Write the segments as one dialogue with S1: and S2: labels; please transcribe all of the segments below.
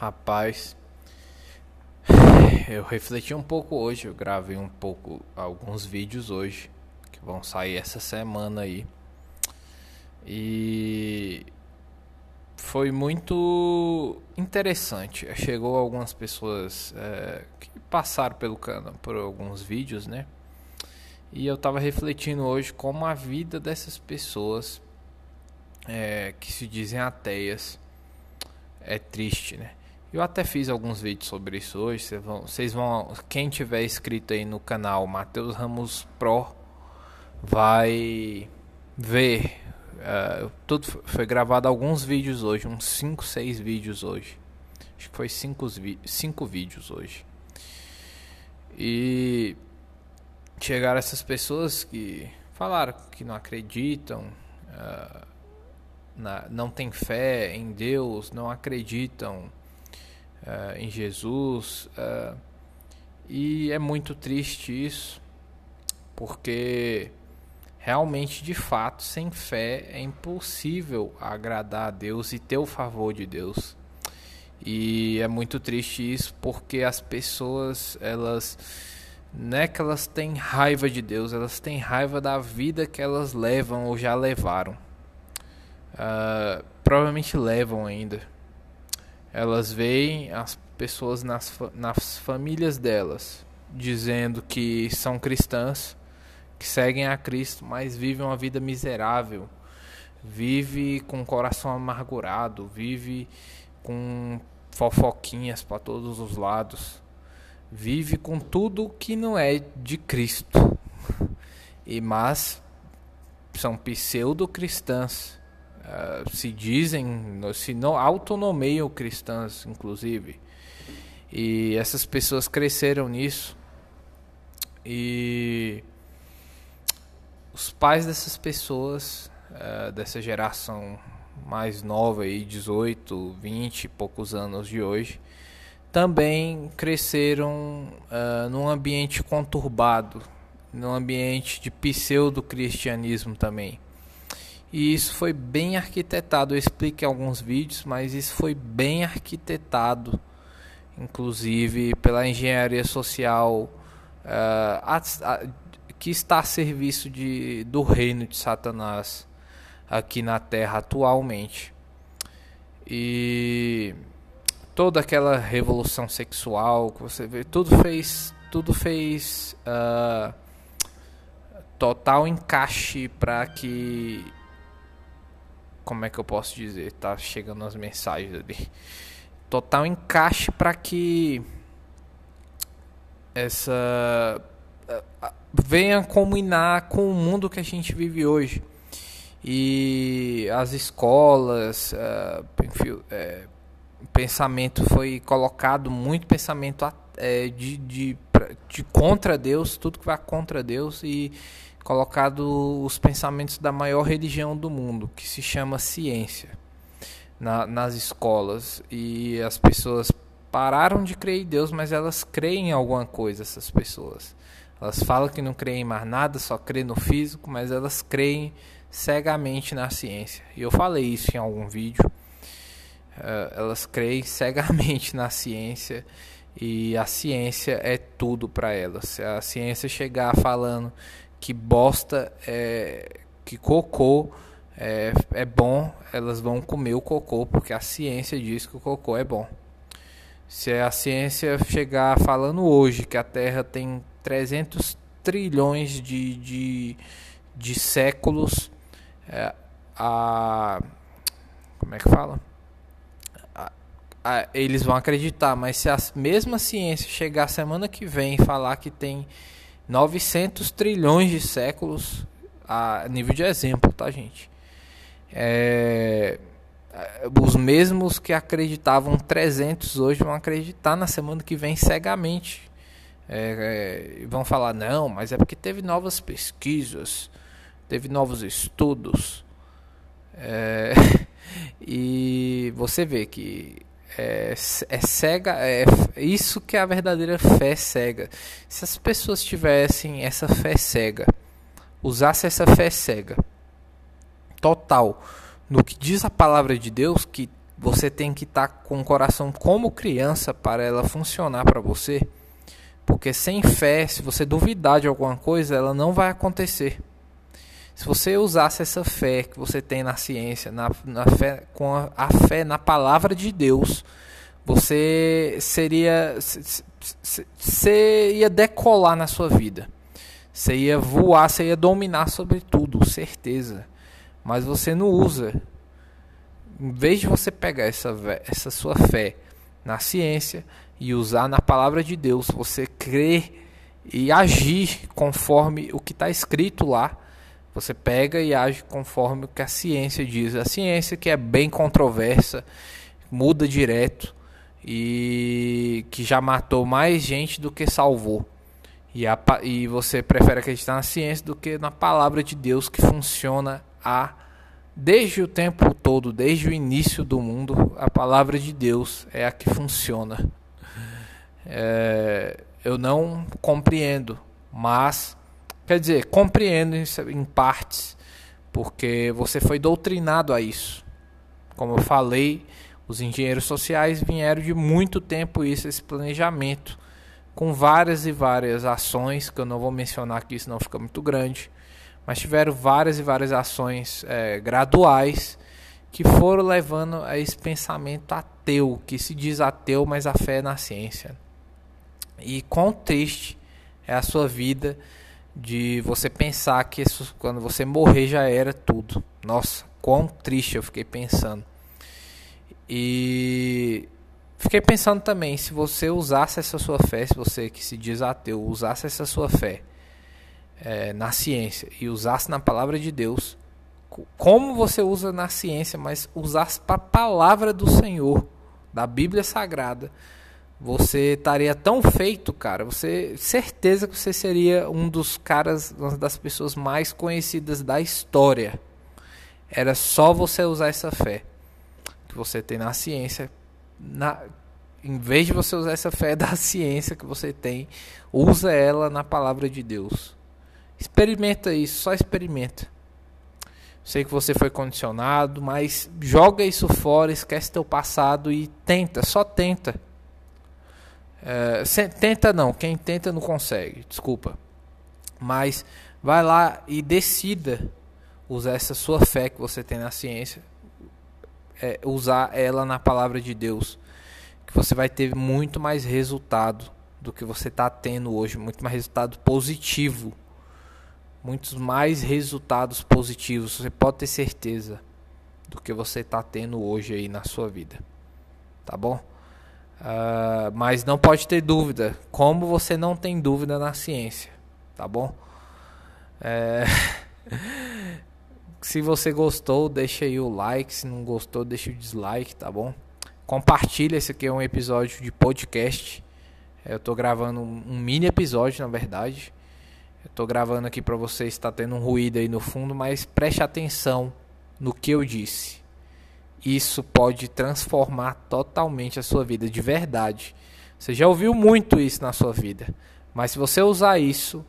S1: Rapaz, eu refleti um pouco hoje, eu gravei um pouco alguns vídeos hoje que vão sair essa semana aí. E foi muito interessante. Chegou algumas pessoas é, que passaram pelo canal por alguns vídeos, né? E eu tava refletindo hoje como a vida dessas pessoas é, que se dizem ateias é triste, né? Eu até fiz alguns vídeos sobre isso hoje. Vocês vão, vocês vão quem tiver inscrito aí no canal Matheus Ramos Pro vai ver. Uh, tudo foi gravado alguns vídeos hoje, uns 5, 6 vídeos hoje. Acho que foi 5 cinco vídeos hoje. E chegaram essas pessoas que falaram que não acreditam, uh, na, não têm fé em Deus, não acreditam uh, em Jesus. Uh, e é muito triste isso, porque realmente, de fato, sem fé é impossível agradar a Deus e ter o favor de Deus. E é muito triste isso, porque as pessoas, elas não é que elas têm raiva de Deus, elas têm raiva da vida que elas levam ou já levaram. Uh, provavelmente levam ainda elas veem as pessoas nas, nas famílias delas dizendo que são cristãs, que seguem a Cristo, mas vivem uma vida miserável, vive com o coração amargurado, vive com fofoquinhas para todos os lados, vive com tudo que não é de Cristo. E mas são pseudo-cristãs uh, se dizem, se não autonomeiam cristãs, inclusive. E essas pessoas cresceram nisso. E os pais dessas pessoas, uh, dessa geração mais nova, aí, 18, 20 e poucos anos de hoje, também cresceram uh, num ambiente conturbado, num ambiente de pseudo-cristianismo também. E isso foi bem arquitetado. Eu explico em alguns vídeos, mas isso foi bem arquitetado, inclusive pela engenharia social uh, a, a, que está a serviço de, do reino de Satanás aqui na Terra atualmente. E toda aquela revolução sexual que você vê, tudo fez, tudo fez uh, total encaixe para que como é que eu posso dizer? Tá chegando as mensagens ali. Total encaixe para que essa venha combinar com o mundo que a gente vive hoje. E as escolas, enfim, é, pensamento foi colocado muito pensamento é, de, de, de contra Deus, tudo que vai contra Deus e colocado os pensamentos da maior religião do mundo, que se chama ciência, na, nas escolas. E as pessoas pararam de crer em Deus, mas elas creem em alguma coisa, essas pessoas. Elas falam que não creem em mais nada, só creem no físico, mas elas creem cegamente na ciência. E eu falei isso em algum vídeo. Uh, elas creem cegamente na ciência e a ciência é tudo para elas. Se a ciência chegar falando que bosta é que cocô é, é bom, elas vão comer o cocô porque a ciência diz que o cocô é bom. Se a ciência chegar falando hoje que a Terra tem 300 trilhões de, de, de séculos, é, a como é que fala? A, a, eles vão acreditar, mas se a mesma ciência chegar semana que vem e falar que tem 900 trilhões de séculos a nível de exemplo, tá, gente? É, os mesmos que acreditavam 300 hoje vão acreditar na semana que vem cegamente. É, é, vão falar, não, mas é porque teve novas pesquisas, teve novos estudos. É, e você vê que é, é cega, é isso que é a verdadeira fé cega. Se as pessoas tivessem essa fé cega, usasse essa fé cega total no que diz a palavra de Deus, que você tem que estar tá com o coração como criança para ela funcionar para você. Porque sem fé, se você duvidar de alguma coisa, ela não vai acontecer. Se você usasse essa fé que você tem na ciência, na, na fé, com a, a, fé na palavra de Deus, você seria. Você ia decolar na sua vida. Você ia voar, você ia dominar sobre tudo, certeza. Mas você não usa. Em vez de você pegar essa, essa sua fé na ciência e usar na palavra de Deus, você crer e agir conforme o que está escrito lá. Você pega e age conforme o que a ciência diz. A ciência que é bem controversa, muda direto e que já matou mais gente do que salvou. E, a, e você prefere acreditar na ciência do que na palavra de Deus que funciona a desde o tempo todo, desde o início do mundo, a palavra de Deus é a que funciona. É, eu não compreendo, mas quer dizer, compreendo em partes, porque você foi doutrinado a isso. Como eu falei, os engenheiros sociais vieram de muito tempo isso, esse planejamento, com várias e várias ações, que eu não vou mencionar aqui, senão fica muito grande, mas tiveram várias e várias ações é, graduais que foram levando a esse pensamento ateu, que se diz ateu, mas a fé é na ciência. E quão triste é a sua vida de você pensar que isso, quando você morrer já era tudo. Nossa, quão triste eu fiquei pensando. E fiquei pensando também, se você usasse essa sua fé, se você que se diz ateu, usasse essa sua fé é, na ciência e usasse na palavra de Deus, como você usa na ciência, mas usasse para a palavra do Senhor, da Bíblia Sagrada, você estaria tão feito, cara. Você certeza que você seria um dos caras, uma das pessoas mais conhecidas da história. Era só você usar essa fé que você tem na ciência, na, em vez de você usar essa fé da ciência que você tem, usa ela na palavra de Deus. Experimenta isso, só experimenta. Sei que você foi condicionado, mas joga isso fora, esquece teu passado e tenta, só tenta. É, tenta não, quem tenta não consegue, desculpa. Mas vai lá e decida usar essa sua fé que você tem na ciência é, usar ela na palavra de Deus, que você vai ter muito mais resultado do que você está tendo hoje, muito mais resultado positivo, muitos mais resultados positivos. Você pode ter certeza do que você está tendo hoje aí na sua vida, tá bom? Uh, mas não pode ter dúvida, como você não tem dúvida na ciência, tá bom? É... Se você gostou, deixa aí o like. Se não gostou, deixa o dislike, tá bom? Compartilha, esse aqui é um episódio de podcast. Eu tô gravando um mini episódio, na verdade. Eu tô gravando aqui para você está tendo um ruído aí no fundo, mas preste atenção no que eu disse. Isso pode transformar totalmente a sua vida de verdade. Você já ouviu muito isso na sua vida, mas se você usar isso,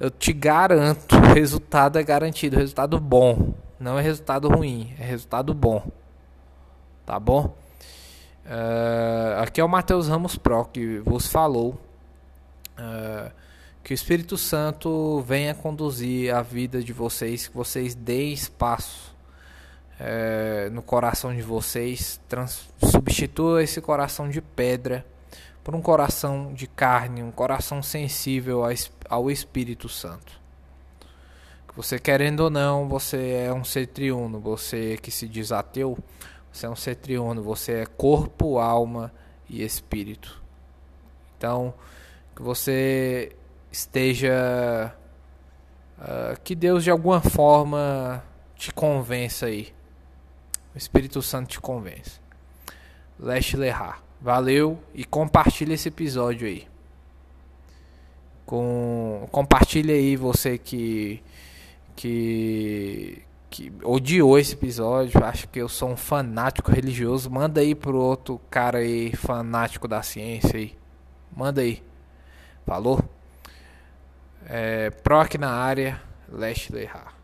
S1: eu te garanto, o resultado é garantido, resultado bom. Não é resultado ruim, é resultado bom. Tá bom? Uh, aqui é o Matheus Ramos Pro que vos falou. Uh, que o Espírito Santo venha conduzir a vida de vocês, que vocês deem espaço uh, no coração de vocês, trans, substitua esse coração de pedra por um coração de carne, um coração sensível ao Espírito Santo. Você querendo ou não, você é um ser triuno. Você que se diz ateu, você é um ser triuno. Você é corpo, alma e espírito. Então, que você esteja. Uh, que Deus de alguma forma te convença aí. Espírito Santo te convence. Leste Lerrar. Valeu e compartilha esse episódio aí. Com compartilha aí você que que que odiou esse episódio, acho que eu sou um fanático religioso, manda aí pro outro cara aí fanático da ciência aí. Manda aí. Falou? É, Proc na área, Leste Lerrar.